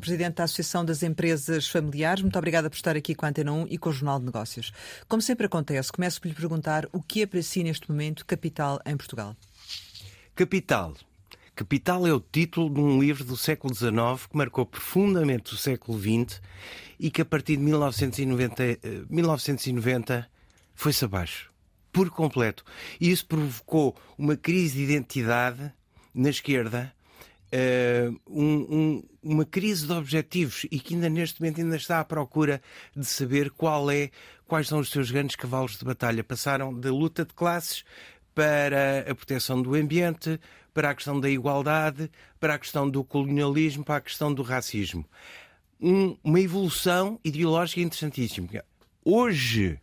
Presidente da Associação das Empresas Familiares. Muito obrigada por estar aqui com a Antena 1 e com o Jornal de Negócios. Como sempre acontece, começo por lhe perguntar o que é para si neste momento capital em Portugal? Capital. Capital é o título de um livro do século XIX que marcou profundamente o século XX e que a partir de 1990, 1990 eh, foi-se abaixo. Por completo. E isso provocou uma crise de identidade na esquerda uh, um, um, uma crise de objetivos e que ainda neste momento ainda está à procura de saber qual é, quais são os seus grandes cavalos de batalha. Passaram da luta de classes para a proteção do ambiente, para a questão da igualdade, para a questão do colonialismo, para a questão do racismo. Um, uma evolução ideológica interessantíssima. Hoje,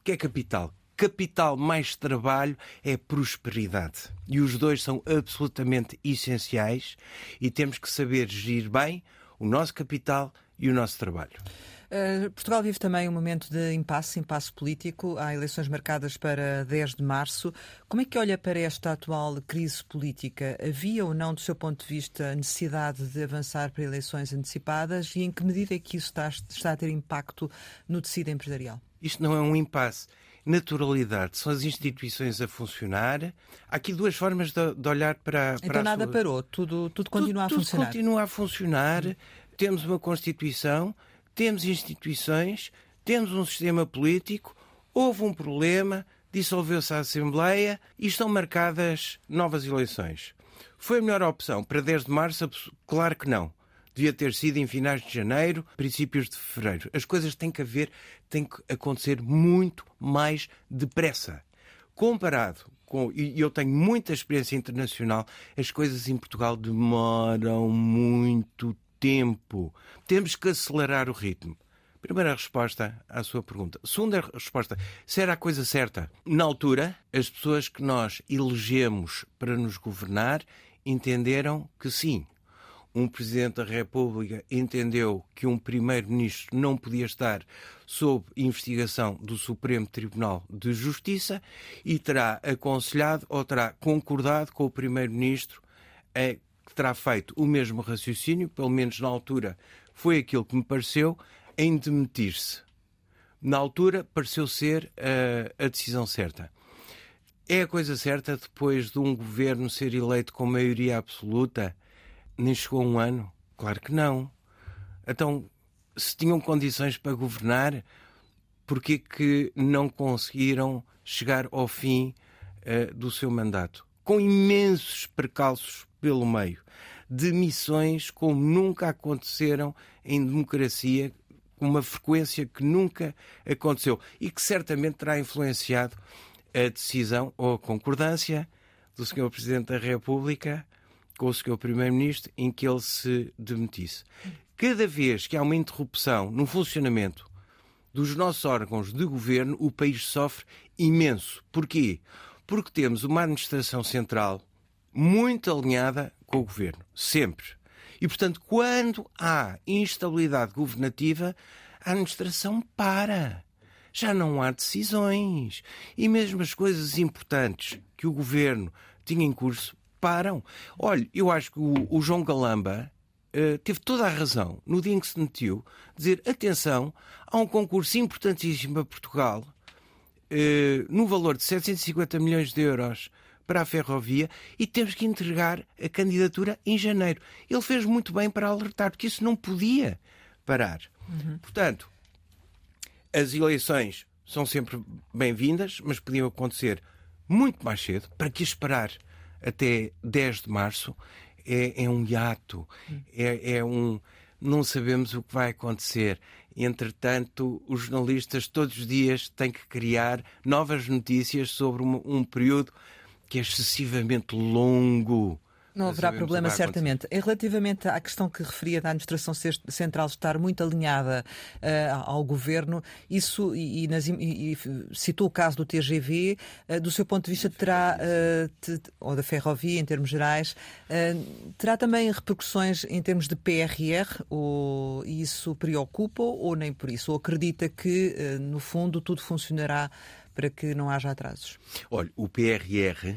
o que é capital? Capital mais trabalho é prosperidade. E os dois são absolutamente essenciais e temos que saber gerir bem o nosso capital e o nosso trabalho. Uh, Portugal vive também um momento de impasse, impasse político. Há eleições marcadas para 10 de março. Como é que olha para esta atual crise política? Havia ou não, do seu ponto de vista, necessidade de avançar para eleições antecipadas e em que medida é que isso está, está a ter impacto no tecido empresarial? Isto não é um impasse naturalidade, são as instituições a funcionar. Há aqui duas formas de, de olhar para, para Então nada parou, tudo, tudo continua tudo, a funcionar. Tudo continua a funcionar. Temos uma Constituição, temos instituições, temos um sistema político, houve um problema, dissolveu-se a Assembleia e estão marcadas novas eleições. Foi a melhor opção para 10 de março? Claro que não devia ter sido em finais de janeiro, princípios de fevereiro. As coisas têm que haver, têm que acontecer muito mais depressa. Comparado com, e eu tenho muita experiência internacional, as coisas em Portugal demoram muito tempo. Temos que acelerar o ritmo. Primeira resposta à sua pergunta. Segunda resposta: se era a coisa certa? Na altura, as pessoas que nós elegemos para nos governar entenderam que sim, um Presidente da República entendeu que um Primeiro-Ministro não podia estar sob investigação do Supremo Tribunal de Justiça e terá aconselhado ou terá concordado com o Primeiro-Ministro que terá feito o mesmo raciocínio, pelo menos na altura foi aquilo que me pareceu, em demitir-se. Na altura pareceu ser uh, a decisão certa. É a coisa certa depois de um governo ser eleito com maioria absoluta? Nem chegou um ano? Claro que não. Então, se tinham condições para governar, porquê que não conseguiram chegar ao fim uh, do seu mandato? Com imensos percalços pelo meio. Demissões como nunca aconteceram em democracia, com uma frequência que nunca aconteceu e que certamente terá influenciado a decisão ou a concordância do Sr. Presidente da República com o Sr. Primeiro-Ministro em que ele se demitisse. Cada vez que há uma interrupção no funcionamento dos nossos órgãos de governo, o país sofre imenso. Porquê? Porque temos uma administração central muito alinhada com o governo, sempre. E, portanto, quando há instabilidade governativa, a administração para. Já não há decisões. E mesmo as coisas importantes que o governo tinha em curso param. Olha, eu acho que o, o João Galamba uh, teve toda a razão no dia em que se demitiu, dizer: atenção, há um concurso importantíssimo para Portugal, uh, no valor de 750 milhões de euros para a ferrovia e temos que entregar a candidatura em janeiro. Ele fez muito bem para alertar, porque isso não podia parar. Uhum. Portanto, as eleições são sempre bem-vindas, mas podiam acontecer muito mais cedo. Para que esperar até 10 de março é, é um hiato, é, é um. Não sabemos o que vai acontecer. Entretanto, os jornalistas todos os dias têm que criar novas notícias sobre um, um período que é excessivamente longo não haverá problema, certamente. E relativamente à questão que referia da administração central estar muito alinhada uh, ao governo, isso, e, e, nas, e, e, citou o caso do TGV, uh, do seu ponto de vista, terá, uh, te, ou da ferrovia em termos gerais, terá também repercussões em termos de PRR? Ou isso preocupa ou nem por isso? Ou acredita que, no fundo, tudo funcionará para que não haja atrasos? Olha, o PRR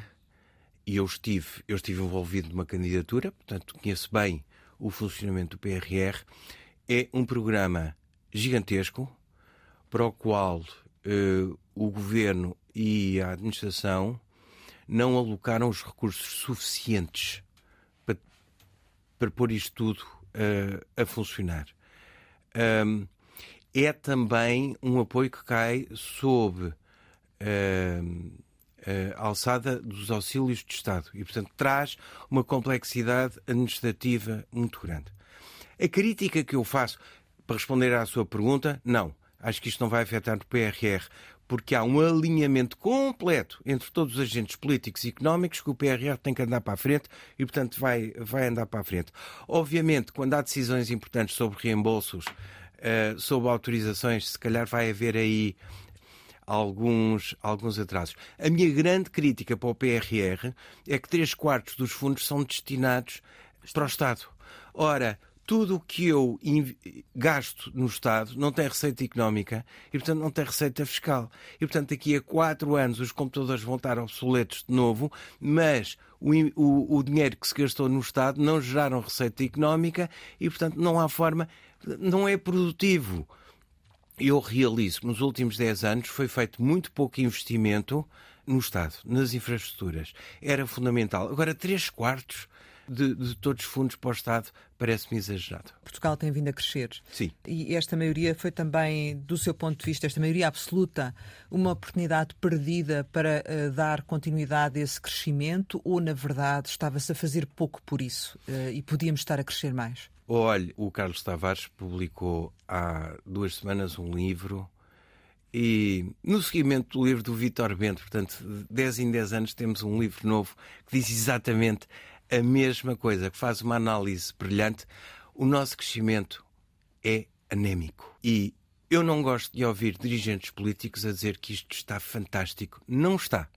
e eu estive, eu estive envolvido numa candidatura, portanto conheço bem o funcionamento do PRR, é um programa gigantesco para o qual uh, o governo e a administração não alocaram os recursos suficientes para, para pôr isto tudo uh, a funcionar. Um, é também um apoio que cai sob uh, alçada dos auxílios de Estado e, portanto, traz uma complexidade administrativa muito grande. A crítica que eu faço, para responder à sua pergunta, não. Acho que isto não vai afetar o PRR, porque há um alinhamento completo entre todos os agentes políticos e económicos que o PRR tem que andar para a frente e, portanto, vai, vai andar para a frente. Obviamente, quando há decisões importantes sobre reembolsos, uh, sobre autorizações, se calhar vai haver aí alguns, alguns atrasos. A minha grande crítica para o PRR é que três quartos dos fundos são destinados para o Estado. Ora, tudo o que eu gasto no Estado não tem receita económica e, portanto, não tem receita fiscal. E, portanto, daqui a quatro anos os computadores vão estar obsoletos de novo, mas o, o, o dinheiro que se gastou no Estado não geraram receita económica e, portanto, não há forma, não é produtivo. Eu realizo que nos últimos dez anos foi feito muito pouco investimento no Estado, nas infraestruturas. Era fundamental. Agora, três quartos de, de todos os fundos para o Estado parece-me exagerado. Portugal tem vindo a crescer. Sim. E esta maioria foi também, do seu ponto de vista, esta maioria absoluta, uma oportunidade perdida para uh, dar continuidade a esse crescimento ou, na verdade, estava-se a fazer pouco por isso uh, e podíamos estar a crescer mais? Olhe, o Carlos Tavares publicou há duas semanas um livro e no seguimento do livro do Vitor Bento, portanto, 10 em 10 anos temos um livro novo que diz exatamente a mesma coisa, que faz uma análise brilhante, o nosso crescimento é anémico. E eu não gosto de ouvir dirigentes políticos a dizer que isto está fantástico. Não está.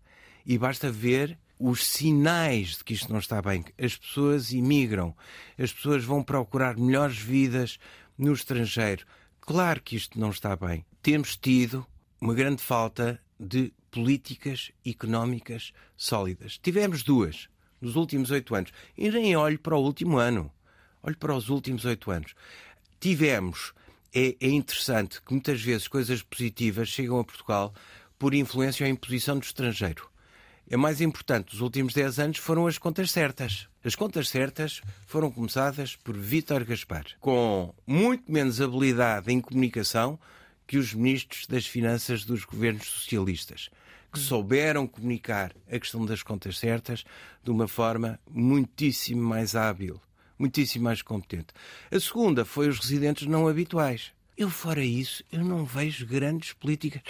E basta ver os sinais de que isto não está bem. As pessoas imigram, as pessoas vão procurar melhores vidas no estrangeiro. Claro que isto não está bem. Temos tido uma grande falta de políticas económicas sólidas. Tivemos duas nos últimos oito anos. E nem olho para o último ano. Olho para os últimos oito anos. Tivemos, é, é, interessante que muitas vezes coisas positivas chegam a Portugal por influência ou imposição do estrangeiro. É mais importante, os últimos dez anos foram as contas certas. As contas certas foram começadas por Vítor Gaspar, com muito menos habilidade em comunicação que os ministros das Finanças dos governos socialistas que souberam comunicar a questão das contas certas de uma forma muitíssimo mais hábil, muitíssimo mais competente. A segunda foi os residentes não habituais. Eu, fora isso, eu não vejo grandes políticas.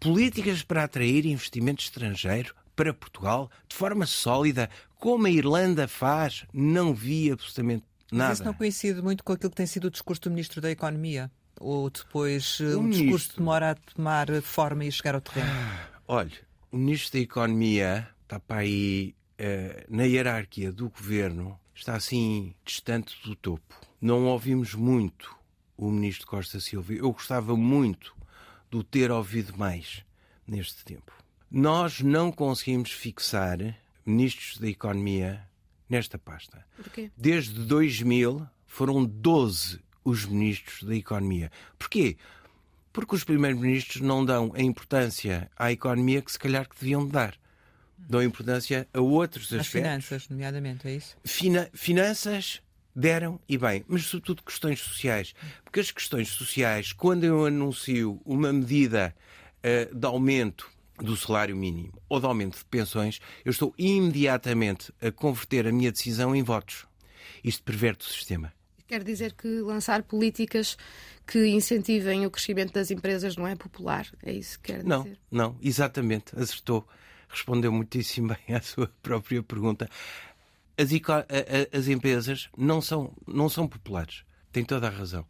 Políticas para atrair investimento estrangeiro para Portugal de forma sólida, como a Irlanda faz, não vi absolutamente nada. Mas isso não coincide muito com aquilo que tem sido o discurso do Ministro da Economia? Ou depois o, o discurso demora a tomar forma e chegar ao terreno? Ah, Olha, o Ministro da Economia está para aí uh, na hierarquia do governo, está assim distante do topo. Não ouvimos muito o Ministro Costa Silva. Eu gostava muito de o ter ouvido mais neste tempo. Nós não conseguimos fixar ministros da Economia nesta pasta. Porquê? Desde 2000 foram 12 os ministros da Economia. Porquê? Porque os primeiros-ministros não dão a importância à economia que se calhar que deviam dar. Dão importância a outros As aspectos. finanças, nomeadamente, é isso? Fina finanças deram e bem, mas sobretudo questões sociais. Porque as questões sociais, quando eu anuncio uma medida uh, de aumento do salário mínimo ou de aumento de pensões, eu estou imediatamente a converter a minha decisão em votos. Isto perverte o sistema. Quer dizer que lançar políticas que incentivem o crescimento das empresas não é popular? É isso que quer dizer? Não, não, exatamente, acertou. Respondeu muitíssimo bem à sua própria pergunta. As, as empresas não são, não são populares. Tem toda a razão.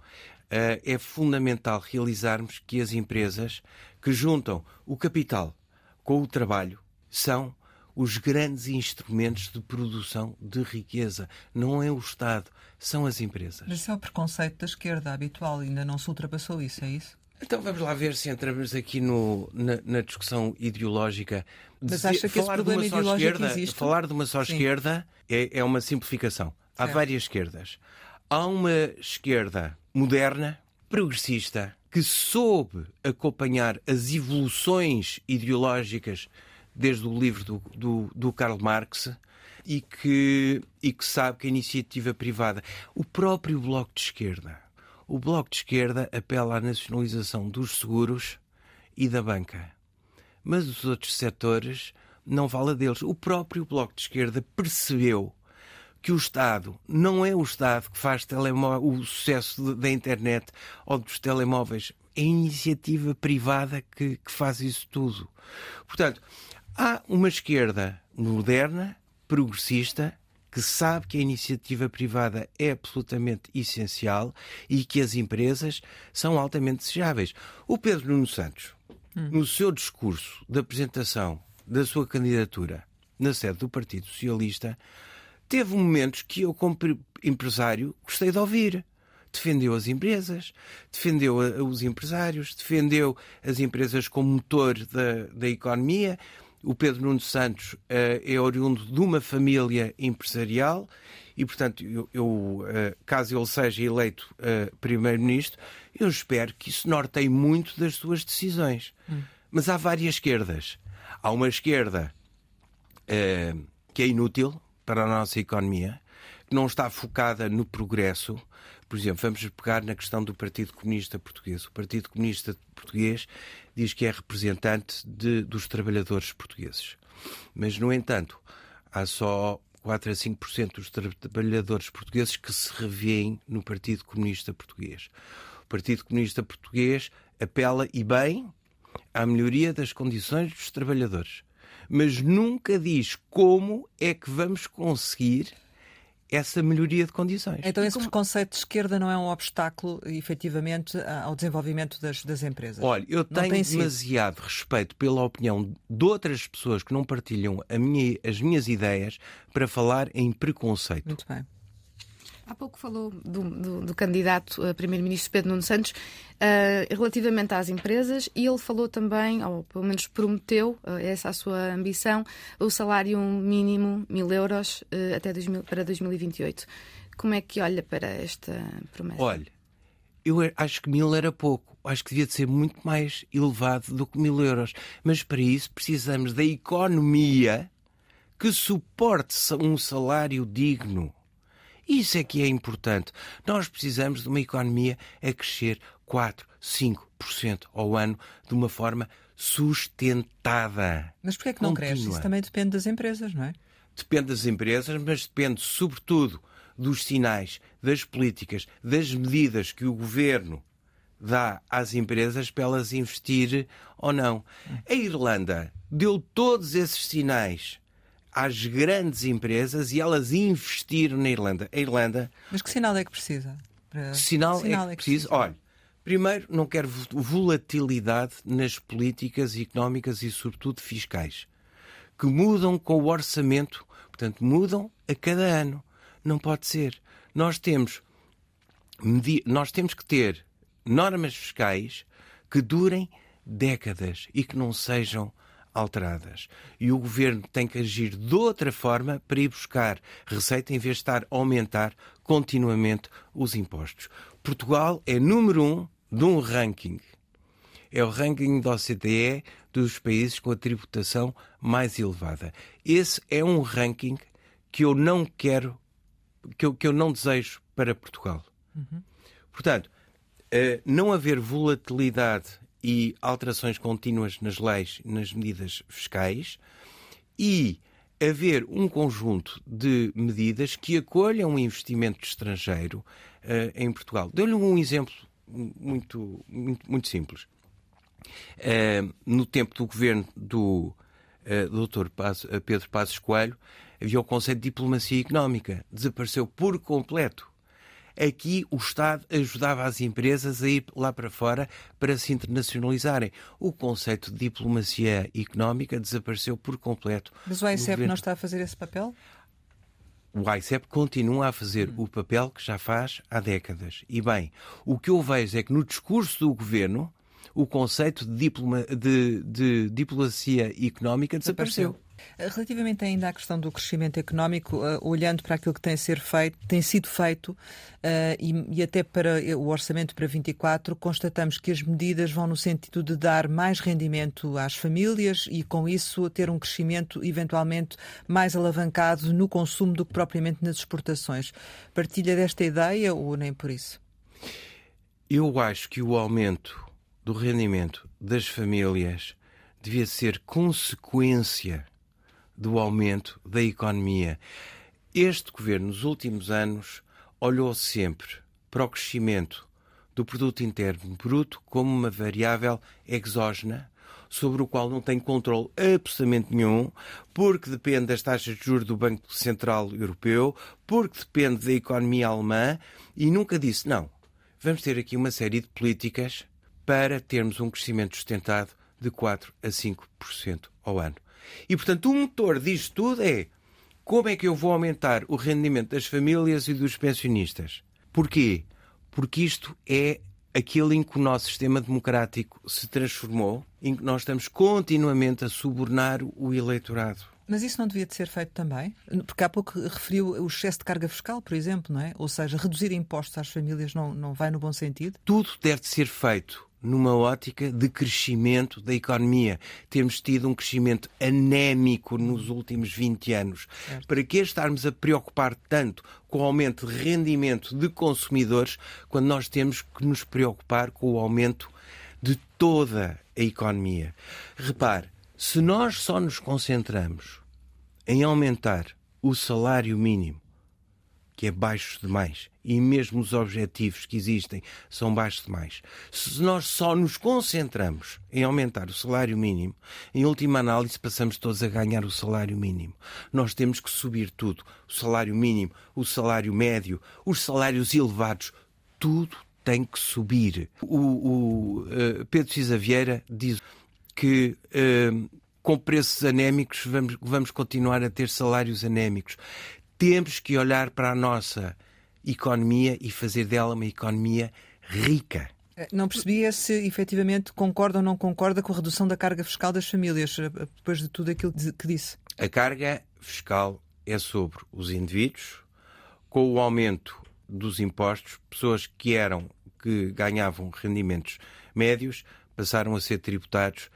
Eh, é fundamental realizarmos que as empresas que juntam o capital com o trabalho são os grandes instrumentos de produção de riqueza. Não é o Estado, são as empresas. Mas isso é o preconceito da esquerda habitual, ainda não se ultrapassou isso, é isso? Então vamos lá ver se entramos aqui no, na, na discussão ideológica. Mas acha que falar esse problema ideológico esquerda, existe? Falar de uma só Sim. esquerda é, é uma simplificação. Há certo. várias esquerdas. há uma esquerda moderna, progressista, que soube acompanhar as evoluções ideológicas desde o livro do, do, do Karl Marx e que, e que sabe que a iniciativa privada, o próprio Bloco de Esquerda, o Bloco de Esquerda apela à nacionalização dos seguros e da banca. Mas os outros setores não fala deles. O próprio Bloco de Esquerda percebeu que o Estado não é o Estado que faz o sucesso da internet ou dos telemóveis. É a iniciativa privada que, que faz isso tudo. Portanto, há uma esquerda moderna, progressista, que sabe que a iniciativa privada é absolutamente essencial e que as empresas são altamente desejáveis. O Pedro Nuno Santos, hum. no seu discurso de apresentação da sua candidatura na sede do Partido Socialista, teve momentos que eu, como empresário, gostei de ouvir. Defendeu as empresas, defendeu os empresários, defendeu as empresas como motor da, da economia. O Pedro Nuno Santos uh, é oriundo de uma família empresarial e, portanto, eu, eu uh, caso ele seja eleito uh, Primeiro-Ministro, eu espero que isso norteie muito das suas decisões. Hum. Mas há várias esquerdas. Há uma esquerda que é inútil, para a nossa economia, que não está focada no progresso. Por exemplo, vamos pegar na questão do Partido Comunista Português. O Partido Comunista Português diz que é representante de, dos trabalhadores portugueses. Mas, no entanto, há só 4 a 5% dos trabalhadores portugueses que se revêem no Partido Comunista Português. O Partido Comunista Português apela, e bem, à melhoria das condições dos trabalhadores mas nunca diz como é que vamos conseguir essa melhoria de condições. Então, esse como... preconceito de esquerda não é um obstáculo, efetivamente, ao desenvolvimento das, das empresas? Olha, eu tenho demasiado respeito pela opinião de outras pessoas que não partilham minha, as minhas ideias para falar em preconceito. Muito bem. Há pouco falou do, do, do candidato a primeiro-ministro Pedro Nuno Santos uh, relativamente às empresas e ele falou também, ou pelo menos prometeu, uh, essa a sua ambição, o salário mínimo mil euros uh, até 2000, para 2028. Como é que olha para esta promessa? Olha, eu acho que mil era pouco. Acho que devia de ser muito mais elevado do que mil euros. Mas para isso precisamos da economia que suporte um salário digno. Isso é que é importante. Nós precisamos de uma economia a crescer 4, 5% ao ano de uma forma sustentada. Mas porquê é que não Contínua. cresce? Isso também depende das empresas, não é? Depende das empresas, mas depende sobretudo dos sinais, das políticas, das medidas que o governo dá às empresas para elas investir ou não. A Irlanda deu todos esses sinais às grandes empresas e elas investiram na Irlanda. A Irlanda. Mas que sinal é que precisa? Para... Sinal, sinal é, que é que precisa? Olha, primeiro, não quero volatilidade nas políticas económicas e, sobretudo, fiscais, que mudam com o orçamento, portanto, mudam a cada ano. Não pode ser. Nós temos, nós temos que ter normas fiscais que durem décadas e que não sejam alteradas. E o governo tem que agir de outra forma para ir buscar receita em vez de estar a aumentar continuamente os impostos. Portugal é número um de um ranking. É o ranking da OCDE dos países com a tributação mais elevada. Esse é um ranking que eu não quero, que eu, que eu não desejo para Portugal. Uhum. Portanto, eh, não haver volatilidade e alterações contínuas nas leis, nas medidas fiscais e haver um conjunto de medidas que acolham o investimento estrangeiro uh, em Portugal. Dou-lhe um exemplo muito, muito, muito simples. Uh, no tempo do governo do uh, Dr. Pedro Passos Coelho, havia o conceito de diplomacia económica. Desapareceu por completo. Aqui o Estado ajudava as empresas a ir lá para fora para se internacionalizarem. O conceito de diplomacia económica desapareceu por completo. Mas o ICEP não está a fazer esse papel? O ICEP continua a fazer o papel que já faz há décadas. E bem, o que eu vejo é que no discurso do governo o conceito de, diploma, de, de diplomacia económica desapareceu. desapareceu. Relativamente ainda à questão do crescimento económico, uh, olhando para aquilo que tem, ser feito, tem sido feito uh, e, e, até para o orçamento para 24, constatamos que as medidas vão no sentido de dar mais rendimento às famílias e, com isso, ter um crescimento eventualmente mais alavancado no consumo do que propriamente nas exportações. Partilha desta ideia ou nem por isso? Eu acho que o aumento do rendimento das famílias devia ser consequência do aumento da economia. Este governo, nos últimos anos, olhou sempre para o crescimento do produto interno bruto como uma variável exógena sobre o qual não tem controle absolutamente nenhum, porque depende das taxas de juros do Banco Central Europeu, porque depende da economia alemã e nunca disse não vamos ter aqui uma série de políticas para termos um crescimento sustentado de 4 a 5% ao ano. E, portanto, o motor disto tudo é como é que eu vou aumentar o rendimento das famílias e dos pensionistas. Porquê? Porque isto é aquilo em que o nosso sistema democrático se transformou, em que nós estamos continuamente a subornar o eleitorado. Mas isso não devia de ser feito também? Porque há pouco referiu o excesso de carga fiscal, por exemplo, não é? Ou seja, reduzir impostos às famílias não, não vai no bom sentido? Tudo deve ser feito numa ótica de crescimento da economia. Temos tido um crescimento anémico nos últimos 20 anos. Certo. Para que estarmos a preocupar tanto com o aumento de rendimento de consumidores quando nós temos que nos preocupar com o aumento de toda a economia? Repare, se nós só nos concentramos em aumentar o salário mínimo, que é baixo demais, e mesmo os objetivos que existem são baixos demais, se nós só nos concentramos em aumentar o salário mínimo, em última análise passamos todos a ganhar o salário mínimo. Nós temos que subir tudo: o salário mínimo, o salário médio, os salários elevados, tudo tem que subir. O, o uh, Pedro Cisa Vieira diz que uh, com preços anémicos vamos, vamos continuar a ter salários anémicos. Temos que olhar para a nossa economia e fazer dela uma economia rica. Eh, não percebia se efetivamente concorda ou não concorda com a redução da carga fiscal das famílias, eh, depois de tudo aquilo que disse. A carga fiscal é sobre os indivíduos, com o aumento dos impostos, pessoas que eram, que ganhavam rendimentos médios, passaram a ser tributados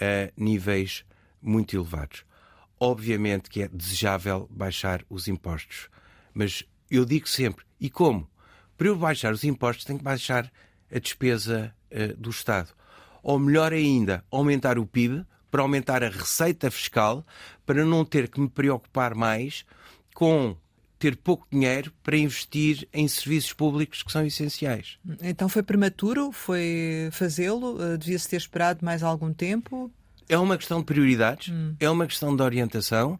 a níveis muito elevados. Obviamente que é desejável baixar os impostos, mas eu digo sempre, e como? Para eu baixar os impostos, tenho que baixar a despesa uh, do Estado. Ou melhor ainda, aumentar o PIB, para aumentar a receita fiscal, para não ter que me preocupar mais com ter pouco dinheiro para investir em serviços públicos que são essenciais. Então foi prematuro? Foi fazê-lo? Eh, devia-se ter esperado mais algum tempo? É uma questão de prioridades, hum. é uma questão de orientação.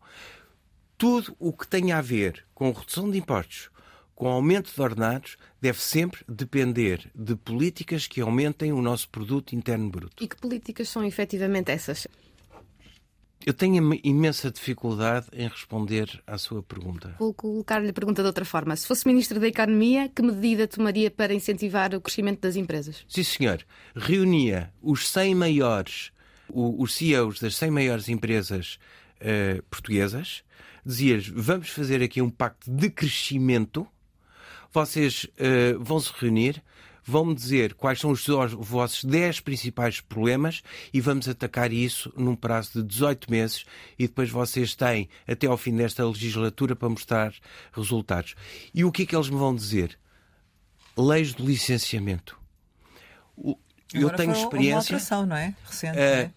Tudo o que tem a ver com redução de impostos, com aumento de ordenados, deve sempre depender de políticas que aumentem o nosso produto interno bruto. E que políticas são efetivamente essas? Eu tenho imensa dificuldade em responder à sua pergunta. Vou colocar-lhe a pergunta de outra forma. Se fosse Ministro da Economia, que medida tomaria para incentivar o crescimento das empresas? Sim, senhor. Reunia os 100 maiores, os CEOs das 100 maiores empresas uh, portuguesas, dizia-lhes: vamos fazer aqui um pacto de crescimento. Vocês uh, vão se reunir, vão-me dizer quais são os vossos 10 principais problemas e vamos atacar isso num prazo de 18 meses e depois vocês têm até ao fim desta legislatura para mostrar resultados. E o que é que eles me vão dizer? Leis do licenciamento. Eu Agora tenho experiência. Uma alteração, não é? Recente. Uh, é?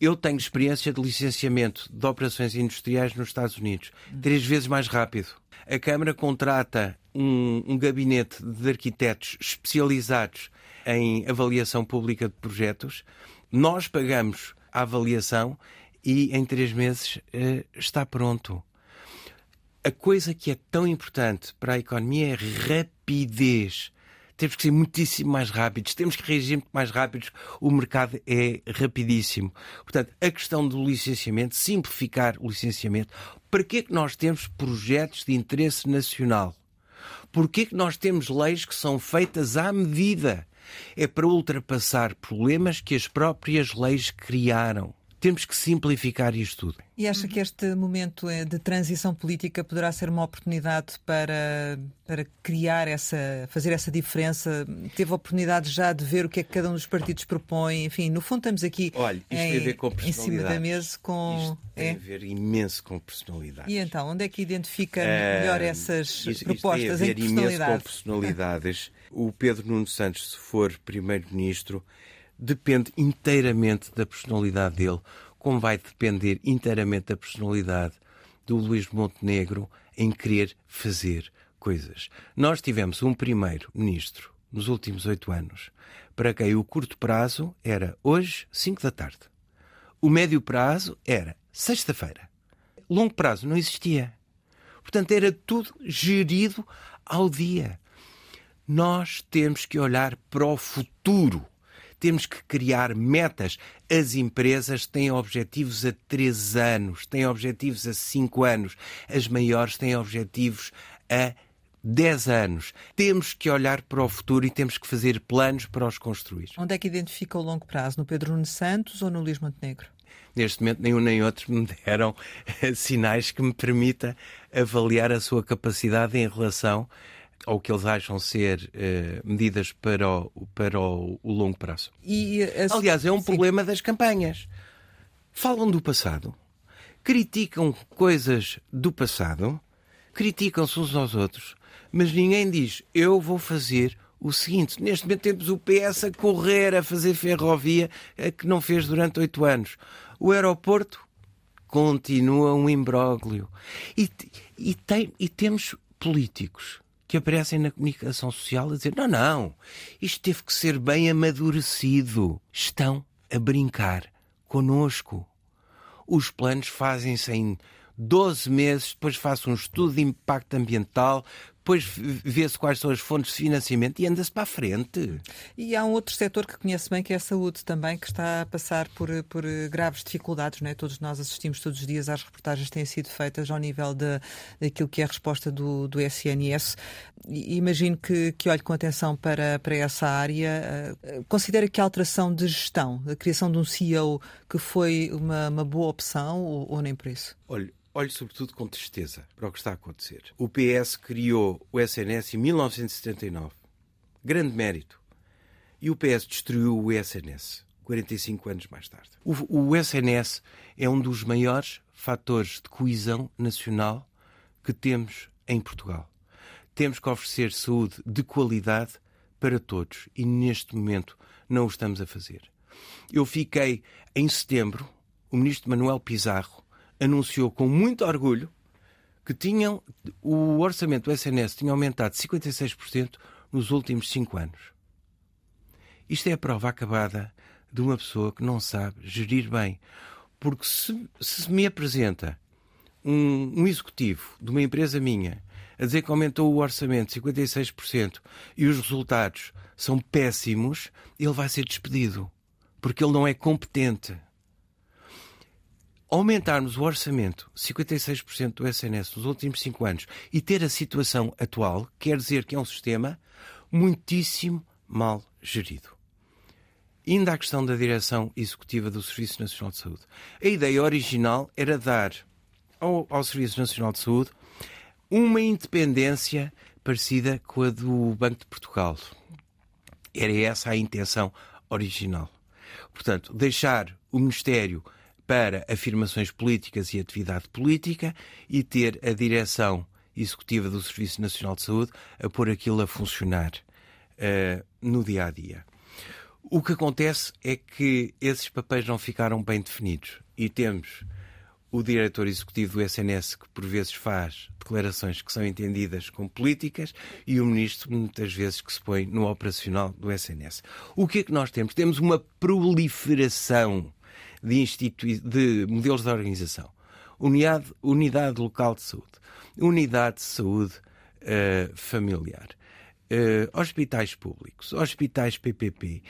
Eu tenho experiência de licenciamento de operações industriais nos Estados Unidos, três vezes mais rápido. A Câmara contrata um, um gabinete de arquitetos especializados em avaliação pública de projetos. Nós pagamos a avaliação e em três meses uh, está pronto. A coisa que é tão importante para a economia é rapidez. Temos que ser muitíssimo mais rápidos, temos que reagir muito mais rápidos. O mercado é rapidíssimo. Portanto, a questão do licenciamento, simplificar o licenciamento. Para que é que nós temos projetos de interesse nacional? Porquê que nós temos leis que são feitas à medida? É para ultrapassar problemas que as próprias leis criaram. Temos que simplificar isto tudo. E acha que este momento eh, de transição política poderá ser uma oportunidade para, para criar essa, fazer essa diferença? Teve a oportunidade já de ver o que é que cada um dos partidos propõe? Enfim, no fundo estamos aqui Olha, em, em cima da mesa com... Isto tem é? a ver imenso com personalidades. E então, onde é que identifica melhor essas isto, propostas isto tem a ver em imenso com personalidades. o Pedro Nuno Santos, se for primeiro-ministro, depende inteiramente da personalidade dele, como vai depender inteiramente da personalidade do Luís Montenegro em querer fazer coisas. Nós tivemos um primeiro-ministro nos últimos oito anos para quem o curto prazo era hoje, cinco da tarde. O médio prazo era sexta-feira. Longo prazo não existia. Portanto, era tudo gerido ao dia. Nós temos que olhar para o futuro temos que criar metas. As empresas têm objetivos a três anos, têm objetivos a cinco anos, as maiores têm objetivos a 10 anos. Temos que olhar para o futuro e temos que fazer planos para os construir. Onde é que identifica o longo prazo? No Pedro Nuno Santos ou no Luís Montenegro? Neste momento, nem um nem outro me deram sinais que me permita avaliar a sua capacidade em relação ou que eles acham ser uh, medidas para o, para o, o longo prazo. E, uh, Aliás, é um Sim. problema das campanhas. Falam do passado, criticam coisas do passado, criticam-se uns aos outros, mas ninguém diz eu vou fazer o seguinte. Neste momento temos o PS a correr a fazer ferrovia a que não fez durante oito anos. O aeroporto continua um imbróglio. E, e, tem, e temos políticos que aparecem na comunicação social a dizer: não, não, isto teve que ser bem amadurecido. Estão a brincar conosco. Os planos fazem-se em 12 meses, depois faço um estudo de impacto ambiental, depois vê-se quais são as fontes de financiamento e anda-se para a frente. E há um outro setor que conhece bem, que é a saúde também, que está a passar por, por graves dificuldades. Não é? Todos nós assistimos todos os dias às reportagens que têm sido feitas ao nível de, daquilo que é a resposta do, do SNS. E imagino que, que olhe com atenção para, para essa área. Uh, considera que a alteração de gestão, a criação de um CEO, que foi uma, uma boa opção ou, ou nem por isso? Olha, olho sobretudo com tristeza para o que está a acontecer. O PS criou o SNS em 1979. Grande mérito. E o PS destruiu o SNS 45 anos mais tarde. O, o SNS é um dos maiores fatores de coesão nacional que temos em Portugal. Temos que oferecer saúde de qualidade para todos e neste momento não o estamos a fazer. Eu fiquei em setembro, o ministro Manuel Pizarro anunciou com muito orgulho que tinham, o orçamento do SNS tinha aumentado 56% nos últimos cinco anos. Isto é a prova acabada de uma pessoa que não sabe gerir bem. Porque se, se me apresenta um, um, executivo de uma empresa minha a dizer que aumentou o orçamento 56% e os resultados são péssimos, ele vai ser despedido. Porque ele não é competente aumentarmos o orçamento 56% do SNS nos últimos cinco anos e ter a situação atual, quer dizer que é um sistema muitíssimo mal gerido. Ainda a questão da direção executiva do Serviço Nacional de Saúde. A ideia original era dar ao, ao Serviço Nacional de Saúde uma independência parecida com a do Banco de Portugal. Era essa a intenção original. Portanto, deixar o Ministério para afirmações políticas e atividade política e ter a direção executiva do Serviço Nacional de Saúde a pôr aquilo a funcionar uh, no dia a dia. O que acontece é que esses papéis não ficaram bem definidos e temos o diretor executivo do SNS que por vezes faz declarações que são entendidas como políticas e o ministro muitas vezes que se põe no operacional do SNS. O que é que nós temos? Temos uma proliferação de, de modelos de organização. Unidade, unidade local de saúde, unidade de saúde uh, familiar, uh, hospitais públicos, hospitais PPP,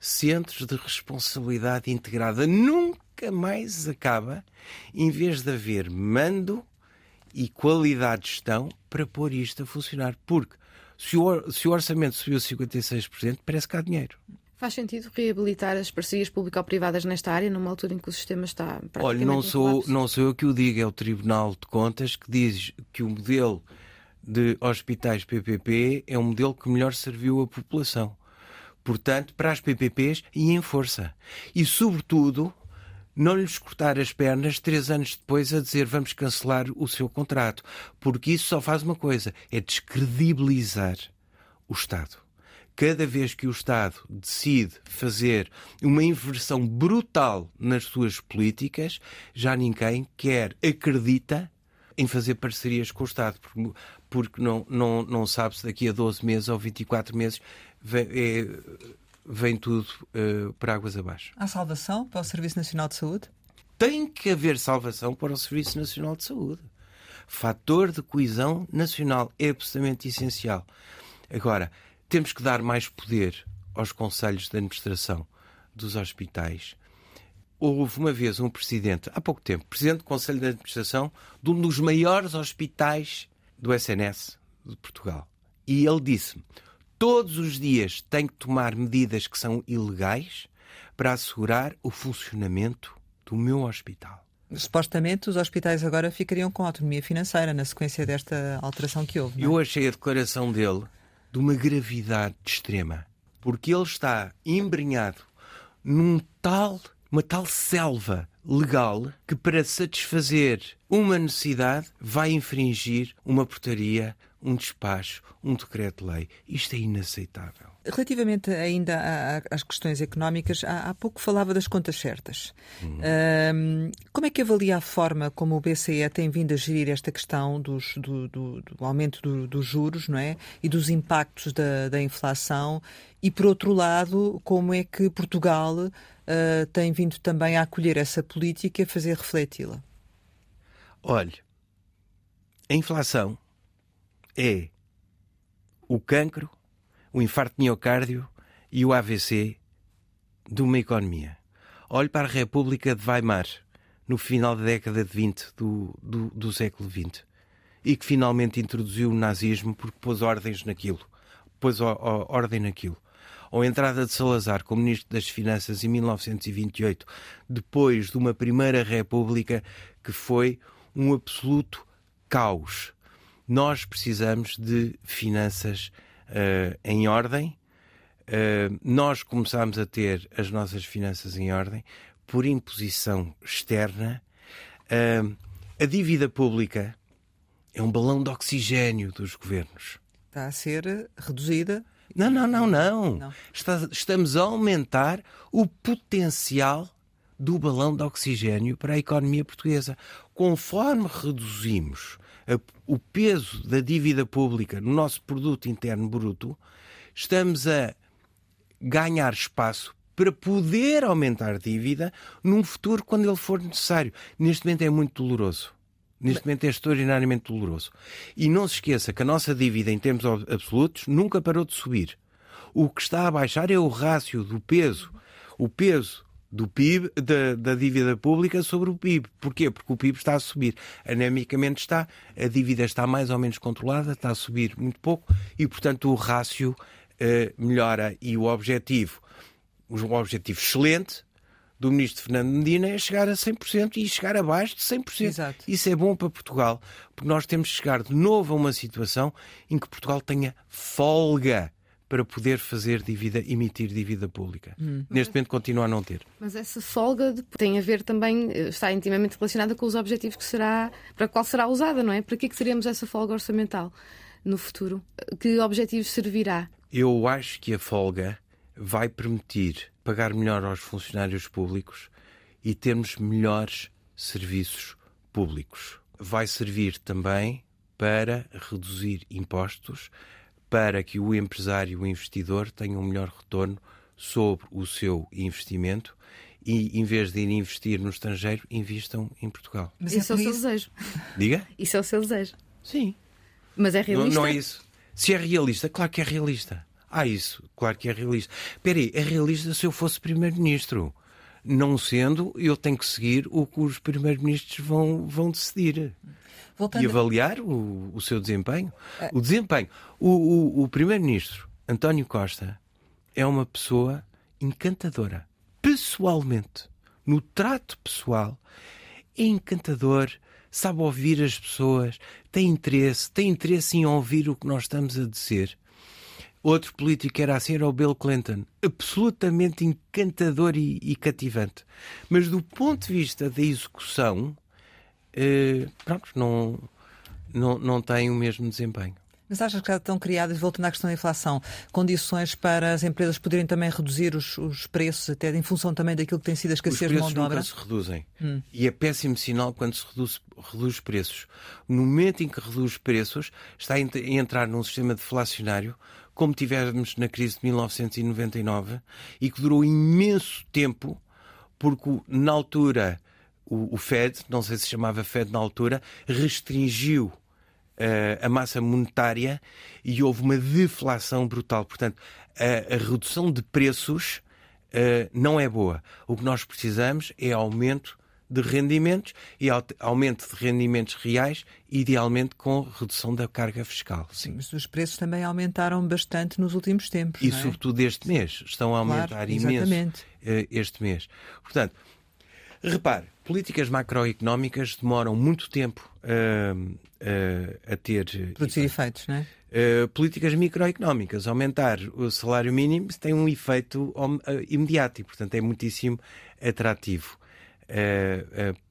centros de responsabilidade integrada. Nunca mais acaba, em vez de haver mando e qualidade de gestão para pôr isto a funcionar. Porque se o, se o orçamento subiu 56%, parece que há dinheiro. Faz sentido reabilitar as parcerias público-privadas nesta área, numa altura em que o sistema está Olha, não sou, não sou eu que o digo, é o Tribunal de Contas que diz que o modelo de hospitais PPP é um modelo que melhor serviu a população. Portanto, para as PPPs e em força. E, sobretudo, não lhes cortar as pernas três anos depois a dizer vamos cancelar o seu contrato. Porque isso só faz uma coisa: é descredibilizar o Estado cada vez que o Estado decide fazer uma inversão brutal nas suas políticas, já ninguém quer, acredita em fazer parcerias com o Estado, porque, porque não, não, não sabe se daqui a 12 meses ou 24 meses vem, é, vem tudo uh, para águas abaixo. Há salvação para o Serviço Nacional de Saúde? Tem que haver salvação para o Serviço Nacional de Saúde. Fator de coesão nacional é absolutamente essencial. Agora, temos que dar mais poder aos conselhos de administração dos hospitais. Houve uma vez um presidente, há pouco tempo, presidente do Conselho de Administração de um dos maiores hospitais do SNS de Portugal. E ele disse-me: todos os dias tenho que tomar medidas que são ilegais para assegurar o funcionamento do meu hospital. Supostamente os hospitais agora ficariam com autonomia financeira na sequência desta alteração que houve. É? Eu achei a declaração dele de uma gravidade extrema, porque ele está embrenhado num tal, uma tal selva legal que para satisfazer uma necessidade vai infringir uma portaria, um despacho, um decreto-lei. Isto é inaceitável. Relativamente ainda às questões económicas, há, pouco falava das contas certas. Uhum. Um, como é que avalia a forma como o BCE tem vindo a gerir esta questão dos, do, do, do, aumento do, dos juros não é? e dos impactos da, da, inflação? E, por outro lado, como é que Portugal uh, tem vindo também a acolher essa política e a fazer refleti-la? Olhe, a inflação é o cancro o infarto de miocárdio e o AVC de uma economia. Olhe para a República de Weimar, no final da década de 20 do, do, do século XX, e que finalmente introduziu o nazismo porque pôs ordens naquilo, pôs o, o, ordem naquilo. Ou a entrada de Salazar como Ministro das Finanças em 1928, depois de uma Primeira República que foi um absoluto caos. Nós precisamos de finanças uh, em ordem. Uh, nós começámos a ter as nossas finanças em ordem por imposição externa. Uh, a dívida pública é um balão de oxigênio dos governos. Está a ser reduzida? Não, não, não, não. não. Está, estamos a aumentar o potencial do balão de oxigênio para a economia portuguesa. Conforme reduzimos o peso da dívida pública no nosso produto interno bruto, estamos a ganhar espaço para poder aumentar dívida num futuro quando ele for necessário. Neste momento é muito doloroso. Neste momento é extraordinariamente doloroso. E não se esqueça que a nossa dívida em termos absolutos nunca parou de subir. O que está a baixar é o rácio do peso. O peso do PIB, da, da, dívida pública sobre o PIB. Porquê? Porque o PIB está a subir. Anemicamente está, a dívida está mais ou menos controlada, está a subir muito pouco e, portanto, o rácio uh, melhora. E o objetivo, um objetivo excelente do ministro Fernando Medina é chegar a 100% e chegar abaixo de 100%. Exato. Isso é bom para Portugal, porque nós temos que chegar de novo a uma situação em que Portugal tenha folga para poder fazer dívida, emitir dívida pública. Hum. Neste momento continua a não ter. Mas essa folga tem a ver também, eh, está intimamente relacionada com os objetivos que será, para qual será usada, não é? Para que, é que teremos essa folga orçamental no futuro? Que objetivos servirá? Eu acho que a folga vai permitir pagar melhor aos funcionários públicos e termos melhores serviços públicos. Vai servir também para reduzir impostos, para que o empresário e o investidor tenham um melhor retorno sobre o seu investimento e, em vez de ir investir no estrangeiro, investam em Portugal. Mas isso é o seu desejo. Diga? Isso é o seu desejo. Sim. Mas é realista? Não, não é isso. Se é realista, claro que é realista. Ah, isso, claro que é realista. Espera aí, é realista se eu fosse Primeiro-Ministro. Não sendo, eu tenho que seguir o que os Primeiros-Ministros vão, vão decidir. Voltando... e avaliar o, o seu desempenho. É. O desempenho. O, o, o primeiro-ministro, António Costa, é uma pessoa encantadora. Pessoalmente, no trato pessoal, é encantador, sabe ouvir as pessoas, tem interesse, tem interesse em ouvir o que nós estamos a dizer. Outro político era assim, era o Bill Clinton. Absolutamente encantador e, e cativante. Mas do ponto de vista da execução, eh, pronto, não, não, não tem o mesmo desempenho. Mas achas que já estão criadas, voltando à questão da inflação, condições para as empresas poderem também reduzir os, os preços, até em função também daquilo que tem sido a escassez de mão de obra? Os preços nunca se reduzem. Hum. E é péssimo sinal quando se reduz, reduz os preços. No momento em que reduz os preços, está a entrar num sistema deflacionário, como tivemos na crise de 1999, e que durou imenso tempo, porque na altura o, o Fed, não sei se chamava Fed na altura, restringiu uh, a massa monetária e houve uma deflação brutal. Portanto, a, a redução de preços uh, não é boa. O que nós precisamos é aumento de rendimentos e aumento de rendimentos reais, idealmente com redução da carga fiscal. Sim, mas os preços também aumentaram bastante nos últimos tempos. E é? sobretudo este mês. Estão a aumentar claro, imenso uh, este mês. Portanto, repare, políticas macroeconómicas demoram muito tempo uh, uh, a ter. Produzir efeitos, não é? Uh, políticas microeconómicas, aumentar o salário mínimo tem um efeito imediato e, portanto, é muitíssimo atrativo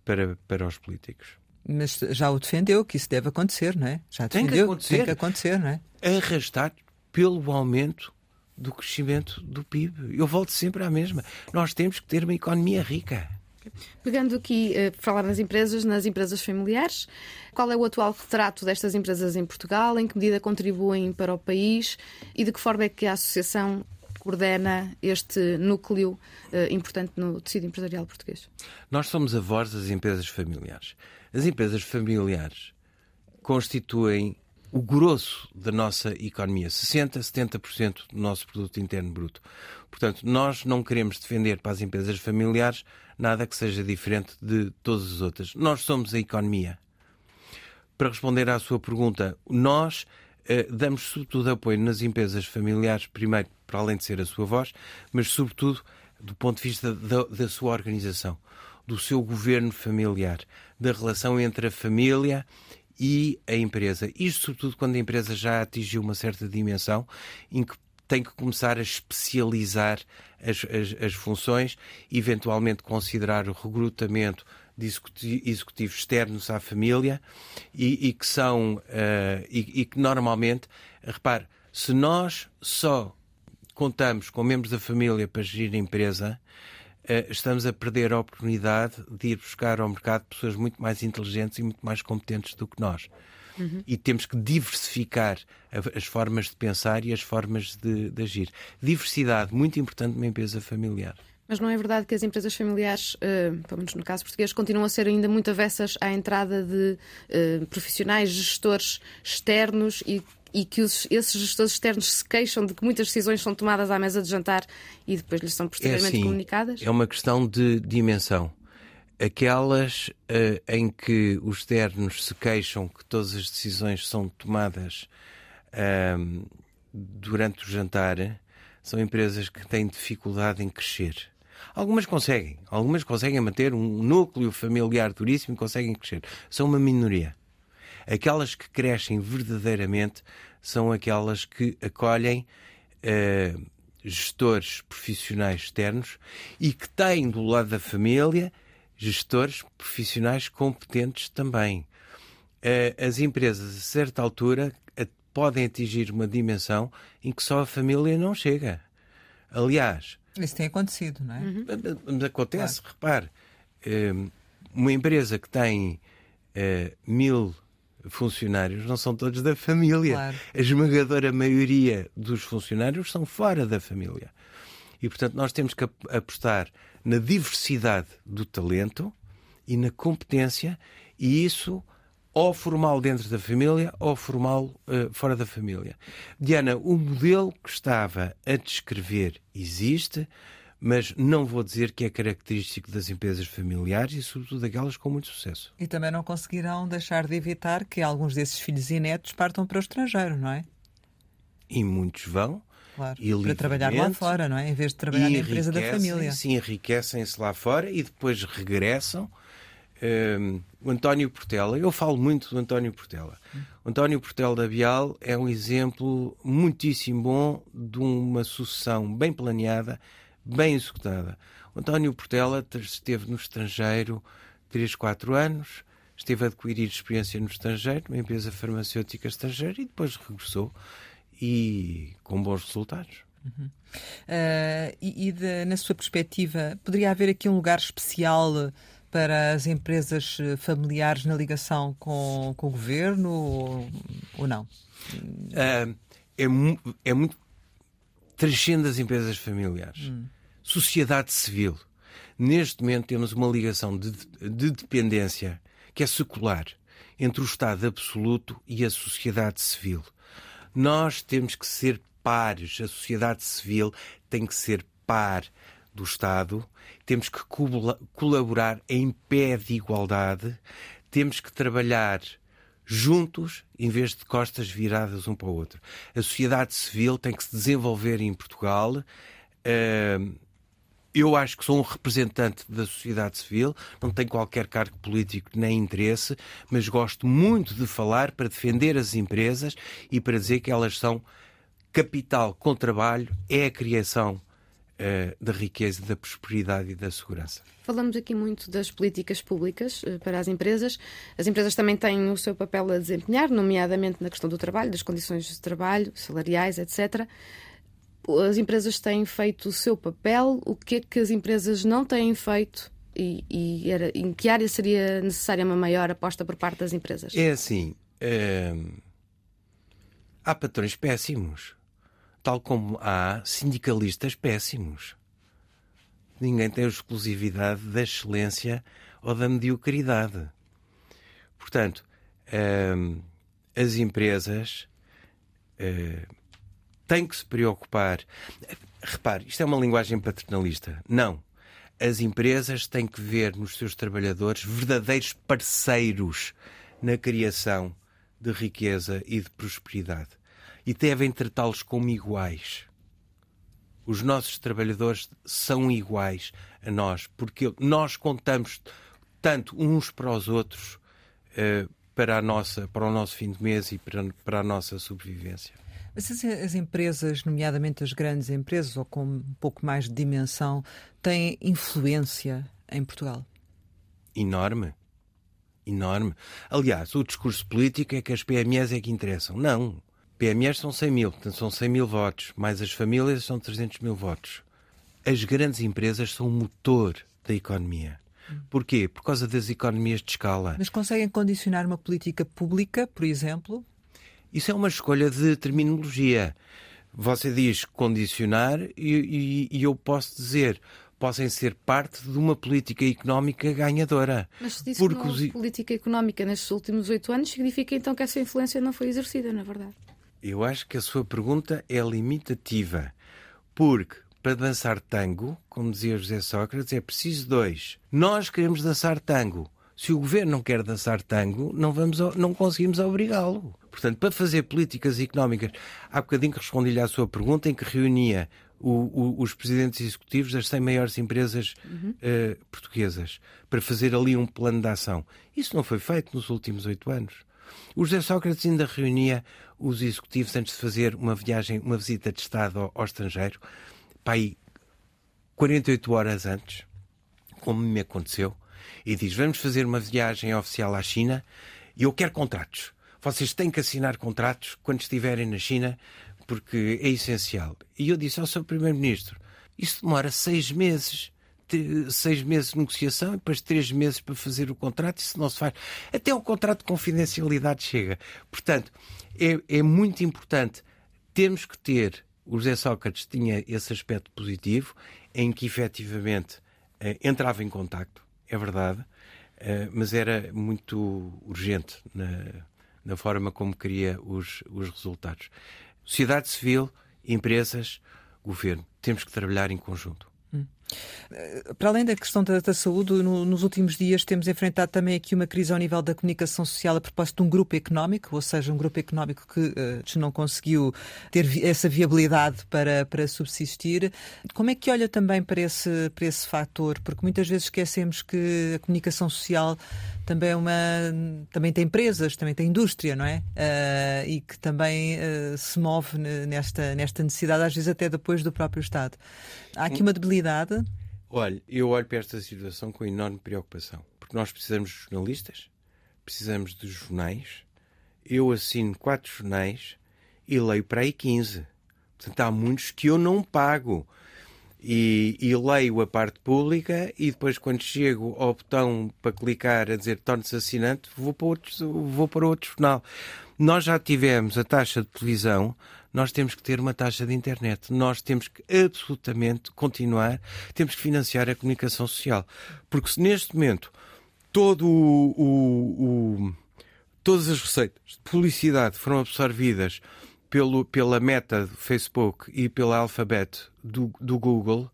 para, para os políticos. Mas já o defendeu que isso deve acontecer, não é? Já defendeu tem que acontecer, tem que acontecer não é? Arrastar pelo aumento do crescimento do PIB. Eu volto sempre à mesma. Nós temos que ter uma economia rica. Pegando aqui, uh, falar nas empresas, nas empresas familiares, qual é o atual retrato destas empresas em Portugal? Em que medida contribuem para o país? E de que forma é que a Associação coordena este núcleo uh, importante no tecido empresarial português? Nós somos a voz das empresas familiares. As empresas familiares constituem o grosso da nossa economia, 60%, 70% do nosso produto interno bruto. Portanto, nós não queremos defender para as empresas familiares nada que seja diferente de todas as outras. Nós somos a economia. Para responder à sua pergunta, nós eh, damos sobretudo apoio nas empresas familiares, primeiro, para além de ser a sua voz, mas sobretudo do ponto de vista da, da sua organização, do seu governo familiar, da relação entre a família e a empresa. Isto, sobretudo, quando a empresa já atingiu uma certa dimensão em que tem que começar a especializar as, as, as funções, eventualmente considerar o recrutamento de executivos externos à família e, e que são uh, e, e, que normalmente, repare, se nós só contamos com membros da família para gerir a empresa, uh, estamos a perder a oportunidade de ir buscar ao mercado pessoas muito mais inteligentes e muito mais competentes do que nós. Uhum. E temos que diversificar as formas de pensar e as formas de, de agir. Diversidade, muito importante numa empresa familiar. Mas não é verdade que as empresas familiares, uh, pelo menos no caso português, continuam a ser ainda muito avessas à entrada de uh, profissionais, gestores externos e, e que os, esses gestores externos se queixam de que muitas decisões são tomadas à mesa de jantar e depois lhes são posteriormente é assim, comunicadas? É uma questão de dimensão aquelas uh, em que os externos se queixam que todas as decisões são tomadas uh, durante o jantar são empresas que têm dificuldade em crescer. Algumas conseguem, algumas conseguem manter um núcleo familiar duríssimo e conseguem crescer. São uma minoria. Aquelas que crescem verdadeiramente são aquelas que acolhem uh, gestores profissionais externos e que têm do lado da família gestores profissionais competentes também. Eh, as empresas, a certa altura, podem atingir uma dimensão em que só a família não chega. Aliás. Isso tem acontecido, não é? Uhum. Mas acontece, claro. repare. Eh, uma empresa que tem uh, mil funcionários não são todos da família. Claro. A esmagadora maioria dos funcionários são fora da família. E, portanto, nós temos que apostar na diversidade do talento e na competência, e isso ou formal dentro da família ou formal uh, fora da família. Diana, o modelo que estava a descrever existe, mas não vou dizer que é característico das empresas familiares e, sobretudo, daquelas com muito sucesso. E também não conseguirão deixar de evitar que alguns desses filhos e netos partam para o estrangeiro, não é? E muitos vão, Claro, para trabalhar lá fora, não é? Em vez de trabalhar na empresa da família. Sim, enriquecem-se lá fora e depois regressam. Um, o António Portela, eu falo muito do António Portela. O António Portela da Bial é um exemplo muitíssimo bom de uma sucessão bem planeada, bem executada. O António Portela esteve no estrangeiro 3, 4 anos, esteve a adquirir experiência no estrangeiro, numa empresa farmacêutica estrangeira, e depois regressou e com bons resultados. Uhum. Uh, e, e de, na sua perspectiva, poderia haver aqui um lugar especial para as empresas familiares na ligação com, com o governo ou, ou não? Uh, é, é, muito. transcende as empresas familiares. Hum. Sociedade civil. Neste momento temos uma ligação de, de dependência que é secular entre o Estado absoluto e a sociedade civil. Nós temos que ser pares, a sociedade civil tem que ser par do Estado, temos que colaborar em pé de igualdade, temos que trabalhar juntos em vez de costas viradas um para o outro. A sociedade civil tem que se desenvolver em Portugal. Eu acho que sou um representante da sociedade civil, não tenho qualquer cargo político nem interesse, mas gosto muito de falar para defender as empresas e para dizer que elas são capital com trabalho, é a criação uh, da riqueza, da prosperidade e da segurança. Falamos aqui muito das políticas públicas uh, para as empresas. As empresas também têm o seu papel a desempenhar, nomeadamente na questão do trabalho, das condições de trabalho, salariais, etc as empresas têm feito o seu papel, o que é que as empresas não têm feito e, e era, em que área seria necessária uma maior aposta por parte das empresas? É assim, hum, há patrões péssimos, tal como há sindicalistas péssimos. Ninguém tem a exclusividade da excelência ou da mediocridade. Portanto, hum, as empresas hum, tem que se preocupar. Repare, isto é uma linguagem paternalista. Não. As empresas têm que ver nos seus trabalhadores verdadeiros parceiros na criação de riqueza e de prosperidade. E devem tratá-los como iguais. Os nossos trabalhadores são iguais a nós, porque nós contamos tanto uns para os outros uh, para, a nossa, para o nosso fim de mês e para, para a nossa sobrevivência. Mas as empresas, nomeadamente as grandes empresas, ou com um pouco mais de dimensão, têm influência em Portugal? Enorme. Enorme. Aliás, o discurso político é que as PMEs é que interessam. Não. PMEs são 100 mil, portanto são 100 mil votos, mais as famílias são 300 mil votos. As grandes empresas são o motor da economia. Porquê? Por causa das economias de escala. Mas conseguem condicionar uma política pública, por exemplo, isso é uma escolha de terminologia. Você diz condicionar e, e, e eu posso dizer possam ser parte de uma política económica ganhadora. Mas se disse Porque que não houve política económica nestes últimos oito anos, significa então que essa influência não foi exercida, na verdade? Eu acho que a sua pergunta é limitativa. Porque para dançar tango, como dizia José Sócrates, é preciso dois. Nós queremos dançar tango. Se o governo não quer dançar tango, não, vamos, não conseguimos obrigá-lo. Portanto, para fazer políticas económicas, há bocadinho que respondi-lhe à sua pergunta, em que reunia o, o, os presidentes executivos das 100 maiores empresas uhum. uh, portuguesas para fazer ali um plano de ação. Isso não foi feito nos últimos oito anos. O José Sócrates ainda reunia os executivos antes de fazer uma viagem, uma visita de Estado ao, ao estrangeiro, para aí 48 horas antes, como me aconteceu, e diz: Vamos fazer uma viagem oficial à China e eu quero contratos. Vocês têm que assinar contratos quando estiverem na China, porque é essencial. E eu disse ao seu Primeiro-Ministro: Isso demora seis meses seis meses de negociação e depois três meses para fazer o contrato, isso não se faz. Até o contrato de confidencialidade chega. Portanto, é, é muito importante. Temos que ter. O José Sócrates tinha esse aspecto positivo, em que efetivamente eh, entrava em contacto é verdade, uh, mas era muito urgente na, na forma como queria os, os resultados. Sociedade civil, empresas, governo, temos que trabalhar em conjunto. Hum. Para além da questão da, da saúde, no, nos últimos dias temos enfrentado também aqui uma crise ao nível da comunicação social a propósito de um grupo económico, ou seja, um grupo económico que uh, não conseguiu ter vi essa viabilidade para, para subsistir. Como é que olha também para esse, para esse fator? Porque muitas vezes esquecemos que a comunicação social também é uma também tem empresas, também tem indústria, não é? Uh, e que também uh, se move nesta, nesta necessidade, às vezes até depois do próprio Estado. Há aqui uma debilidade? Olha, eu olho para esta situação com enorme preocupação, porque nós precisamos de jornalistas, precisamos de jornais. Eu assino quatro jornais e leio para aí 15. Portanto, há muitos que eu não pago. E, e, leio a parte pública e depois quando chego ao botão para clicar a dizer torne-se assinante, vou para, outro, vou para outro jornal. Nós já tivemos a taxa de televisão, nós temos que ter uma taxa de internet. Nós temos que absolutamente continuar, temos que financiar a comunicação social. Porque se neste momento todo o, o, o todas as receitas de publicidade foram absorvidas pelo, pela meta do Facebook e pela alfabeto do, do Google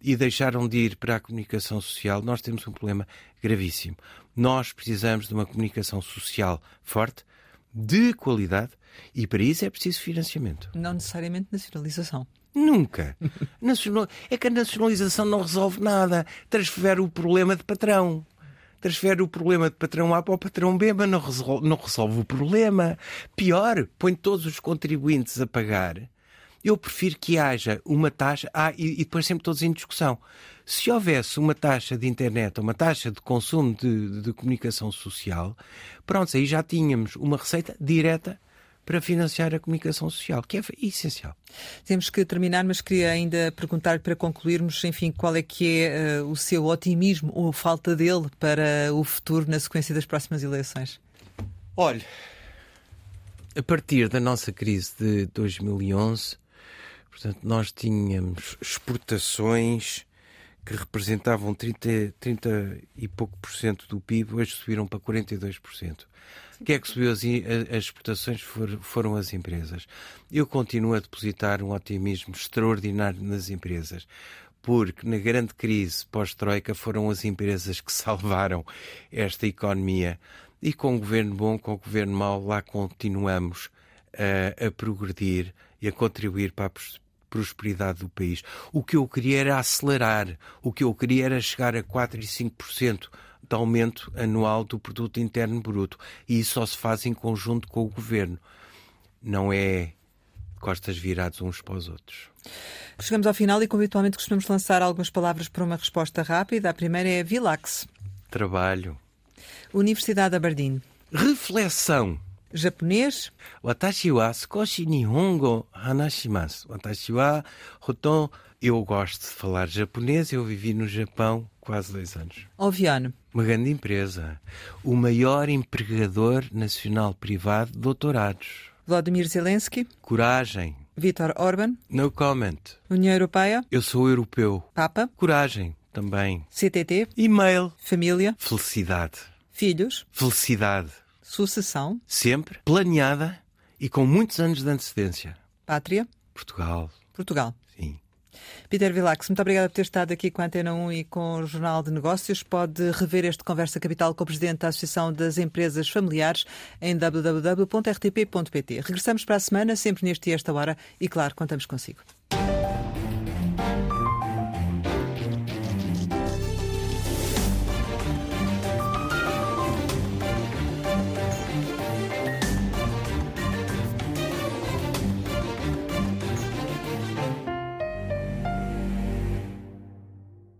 e deixaram de ir para a comunicação social, nós temos um problema gravíssimo. Nós precisamos de uma comunicação social forte, de qualidade, e para isso é preciso financiamento. Não necessariamente nacionalização. Nunca. Nacional... É que a nacionalização não resolve nada. Transfere o problema de patrão transfere o problema de patrão A para o patrão B, mas não resolve, não resolve o problema. Pior, põe todos os contribuintes a pagar. Eu prefiro que haja uma taxa. Ah, e, e depois sempre todos em discussão. Se houvesse uma taxa de internet, uma taxa de consumo de, de comunicação social, pronto, aí já tínhamos uma receita direta para financiar a comunicação social, que é essencial. Temos que terminar, mas queria ainda perguntar para concluirmos, enfim, qual é que é uh, o seu otimismo ou falta dele para o futuro na sequência das próximas eleições? Olha, a partir da nossa crise de 2011, portanto, nós tínhamos exportações que representavam 30, 30 e pouco por cento do PIB, hoje subiram para 42%. Quem é que subiu as, as exportações foram as empresas. Eu continuo a depositar um otimismo extraordinário nas empresas porque na grande crise pós-Troika foram as empresas que salvaram esta economia. E com o governo bom, com o governo mau, lá continuamos a, a progredir e a contribuir para a prosperidade do país. O que eu queria era acelerar, o que eu queria era chegar a 4 e 5% de aumento anual do produto interno bruto. E isso só se faz em conjunto com o governo. Não é costas virados uns para os outros. Chegamos ao final e, como habitualmente, costumamos lançar algumas palavras para uma resposta rápida. A primeira é Vilax. Trabalho. Universidade de Aberdeen. Reflexão. Japonês. Watashi wa nihongo hanashimasu. Watashi wa hoton. Eu gosto de falar japonês. Eu vivi no Japão quase dois anos. Oviano. Uma grande empresa. O maior empregador nacional privado de doutorados. Vladimir Zelensky. Coragem. Vítor Orban. No comment. União Europeia. Eu sou europeu. Papa. Coragem. Também. CTT. E-mail. Família. Felicidade. Filhos. Felicidade. Sucessão. Sempre planeada e com muitos anos de antecedência. Pátria. Portugal. Portugal. Sim. Peter Vilax, muito obrigada por ter estado aqui com a Antena 1 e com o Jornal de Negócios. Pode rever este Conversa Capital com o Presidente da Associação das Empresas Familiares em www.rtp.pt. Regressamos para a semana, sempre neste e esta hora, e claro, contamos consigo.